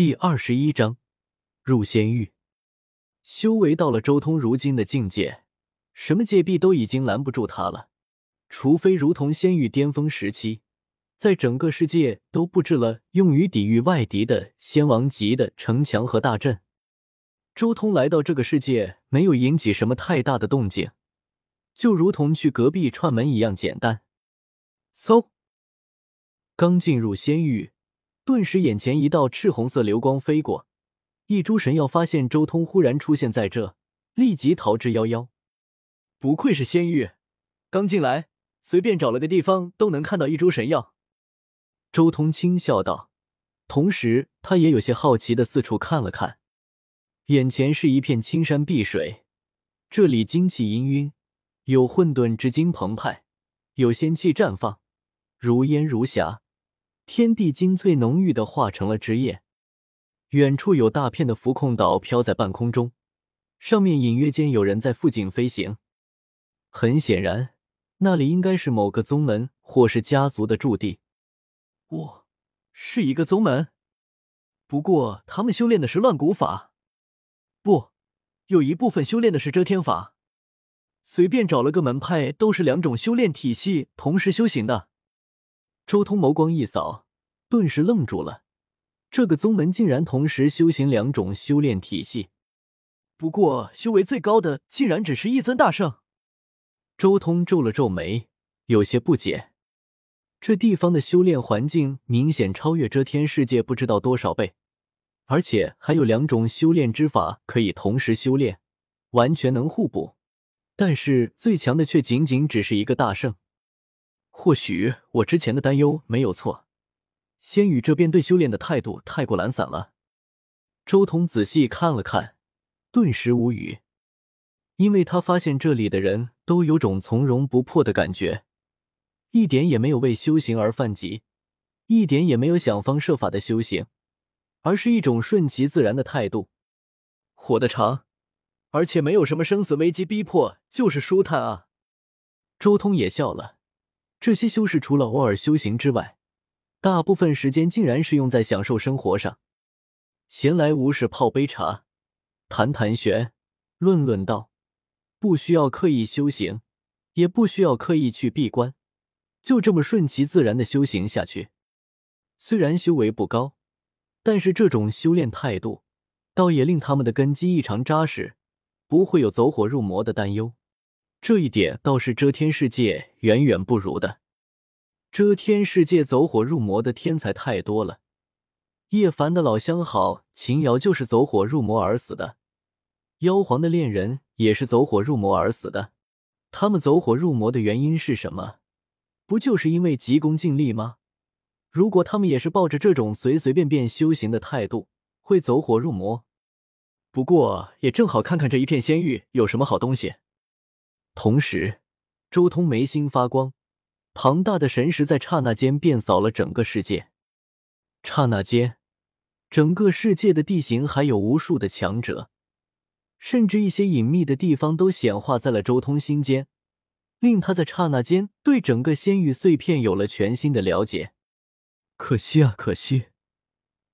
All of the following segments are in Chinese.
第二十一章入仙域。修为到了周通如今的境界，什么戒臂都已经拦不住他了。除非如同仙域巅峰时期，在整个世界都布置了用于抵御外敌的仙王级的城墙和大阵。周通来到这个世界，没有引起什么太大的动静，就如同去隔壁串门一样简单。嗖，刚进入仙域。顿时，眼前一道赤红色流光飞过，一株神药发现周通忽然出现在这，立即逃之夭夭。不愧是仙域，刚进来随便找了个地方都能看到一株神药。周通轻笑道，同时他也有些好奇的四处看了看。眼前是一片青山碧水，这里精气氤氲，有混沌之精澎湃，有仙气绽放，如烟如霞。天地精粹浓郁的化成了汁液，远处有大片的浮空岛飘在半空中，上面隐约间有人在附近飞行。很显然，那里应该是某个宗门或是家族的驻地。哦，是一个宗门，不过他们修炼的是乱古法，不，有一部分修炼的是遮天法。随便找了个门派，都是两种修炼体系同时修行的。周通眸光一扫，顿时愣住了。这个宗门竟然同时修行两种修炼体系，不过修为最高的竟然只是一尊大圣。周通皱了皱眉，有些不解。这地方的修炼环境明显超越遮天世界不知道多少倍，而且还有两种修炼之法可以同时修炼，完全能互补。但是最强的却仅仅只是一个大圣。或许我之前的担忧没有错，仙羽这边对修炼的态度太过懒散了。周通仔细看了看，顿时无语，因为他发现这里的人都有种从容不迫的感觉，一点也没有为修行而犯急，一点也没有想方设法的修行，而是一种顺其自然的态度。活得长，而且没有什么生死危机逼迫，就是舒坦啊。周通也笑了。这些修士除了偶尔修行之外，大部分时间竟然是用在享受生活上，闲来无事泡杯茶，谈谈玄，论论道，不需要刻意修行，也不需要刻意去闭关，就这么顺其自然的修行下去。虽然修为不高，但是这种修炼态度，倒也令他们的根基异常扎实，不会有走火入魔的担忧。这一点倒是遮天世界远远不如的。遮天世界走火入魔的天才太多了，叶凡的老相好秦瑶就是走火入魔而死的，妖皇的恋人也是走火入魔而死的。他们走火入魔的原因是什么？不就是因为急功近利吗？如果他们也是抱着这种随随便便修行的态度，会走火入魔。不过也正好看看这一片仙域有什么好东西。同时，周通眉心发光，庞大的神识在刹那间遍扫了整个世界。刹那间，整个世界的地形还有无数的强者，甚至一些隐秘的地方都显化在了周通心间，令他在刹那间对整个仙域碎片有了全新的了解。可惜啊，可惜，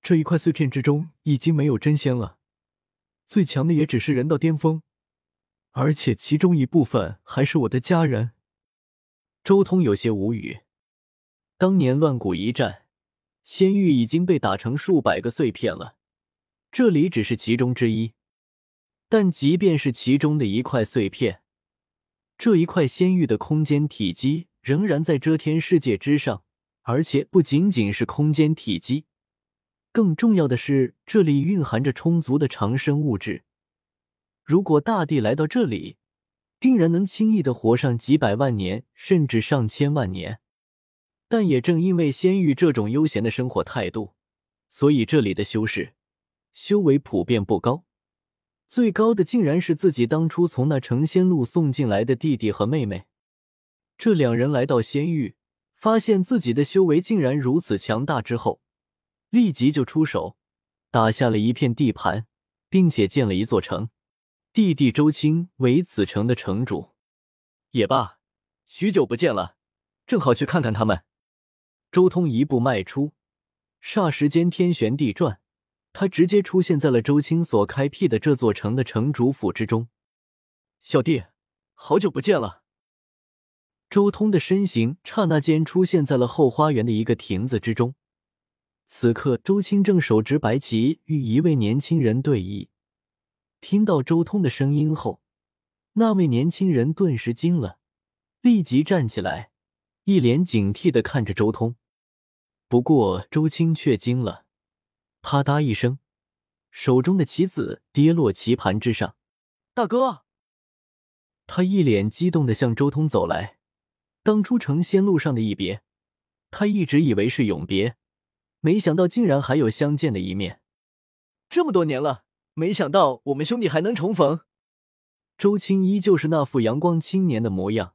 这一块碎片之中已经没有真仙了，最强的也只是人道巅峰。而且其中一部分还是我的家人。周通有些无语。当年乱谷一战，仙域已经被打成数百个碎片了，这里只是其中之一。但即便是其中的一块碎片，这一块仙域的空间体积仍然在遮天世界之上，而且不仅仅是空间体积，更重要的是这里蕴含着充足的长生物质。如果大帝来到这里，定然能轻易的活上几百万年，甚至上千万年。但也正因为仙域这种悠闲的生活态度，所以这里的修士修为普遍不高，最高的竟然是自己当初从那成仙路送进来的弟弟和妹妹。这两人来到仙域，发现自己的修为竟然如此强大之后，立即就出手，打下了一片地盘，并且建了一座城。弟弟周青为此城的城主，也罢，许久不见了，正好去看看他们。周通一步迈出，霎时间天旋地转，他直接出现在了周青所开辟的这座城的城主府之中。小弟，好久不见了。周通的身形刹那间出现在了后花园的一个亭子之中。此刻，周青正手执白旗与一位年轻人对弈。听到周通的声音后，那位年轻人顿时惊了，立即站起来，一脸警惕的看着周通。不过，周青却惊了，啪嗒一声，手中的棋子跌落棋盘之上。大哥，他一脸激动的向周通走来。当初成仙路上的一别，他一直以为是永别，没想到竟然还有相见的一面。这么多年了。没想到我们兄弟还能重逢。周青依旧是那副阳光青年的模样，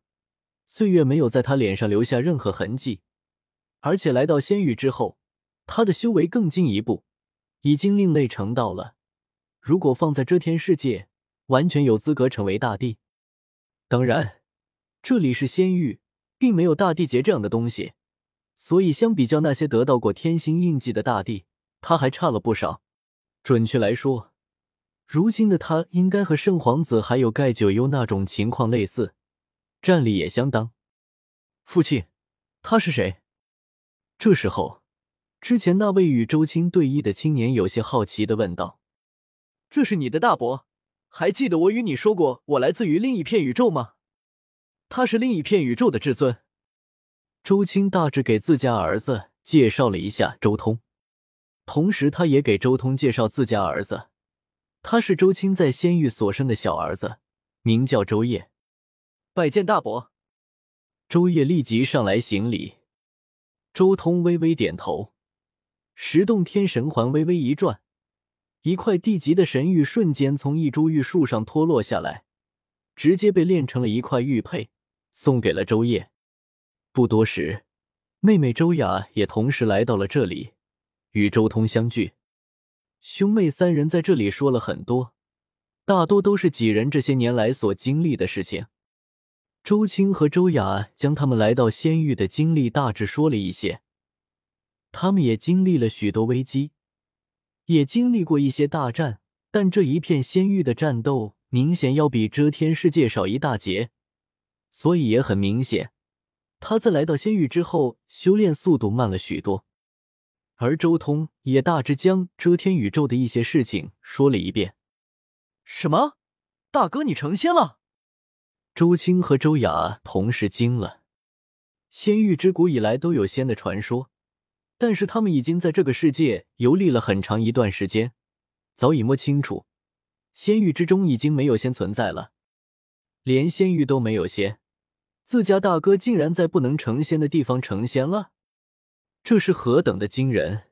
岁月没有在他脸上留下任何痕迹。而且来到仙域之后，他的修为更进一步，已经另类成道了。如果放在遮天世界，完全有资格成为大帝。当然，这里是仙域，并没有大帝劫这样的东西，所以相比较那些得到过天星印记的大帝，他还差了不少。准确来说。如今的他应该和圣皇子还有盖九幽那种情况类似，战力也相当。父亲，他是谁？这时候，之前那位与周青对弈的青年有些好奇的问道：“这是你的大伯，还记得我与你说过我来自于另一片宇宙吗？他是另一片宇宙的至尊。”周青大致给自家儿子介绍了一下周通，同时他也给周通介绍自家儿子。他是周青在仙域所生的小儿子，名叫周烨。拜见大伯。周烨立即上来行礼。周通微微点头。十洞天神环微微一转，一块地级的神玉瞬间从一株玉树上脱落下来，直接被炼成了一块玉佩，送给了周烨。不多时，妹妹周雅也同时来到了这里，与周通相聚。兄妹三人在这里说了很多，大多都是几人这些年来所经历的事情。周青和周雅将他们来到仙域的经历大致说了一些。他们也经历了许多危机，也经历过一些大战，但这一片仙域的战斗明显要比遮天世界少一大截，所以也很明显，他在来到仙域之后，修炼速度慢了许多。而周通也大致将遮天宇宙的一些事情说了一遍。什么？大哥，你成仙了？周青和周雅同时惊了。仙域之古以来都有仙的传说，但是他们已经在这个世界游历了很长一段时间，早已摸清楚，仙域之中已经没有仙存在了，连仙域都没有仙，自家大哥竟然在不能成仙的地方成仙了。这是何等的惊人！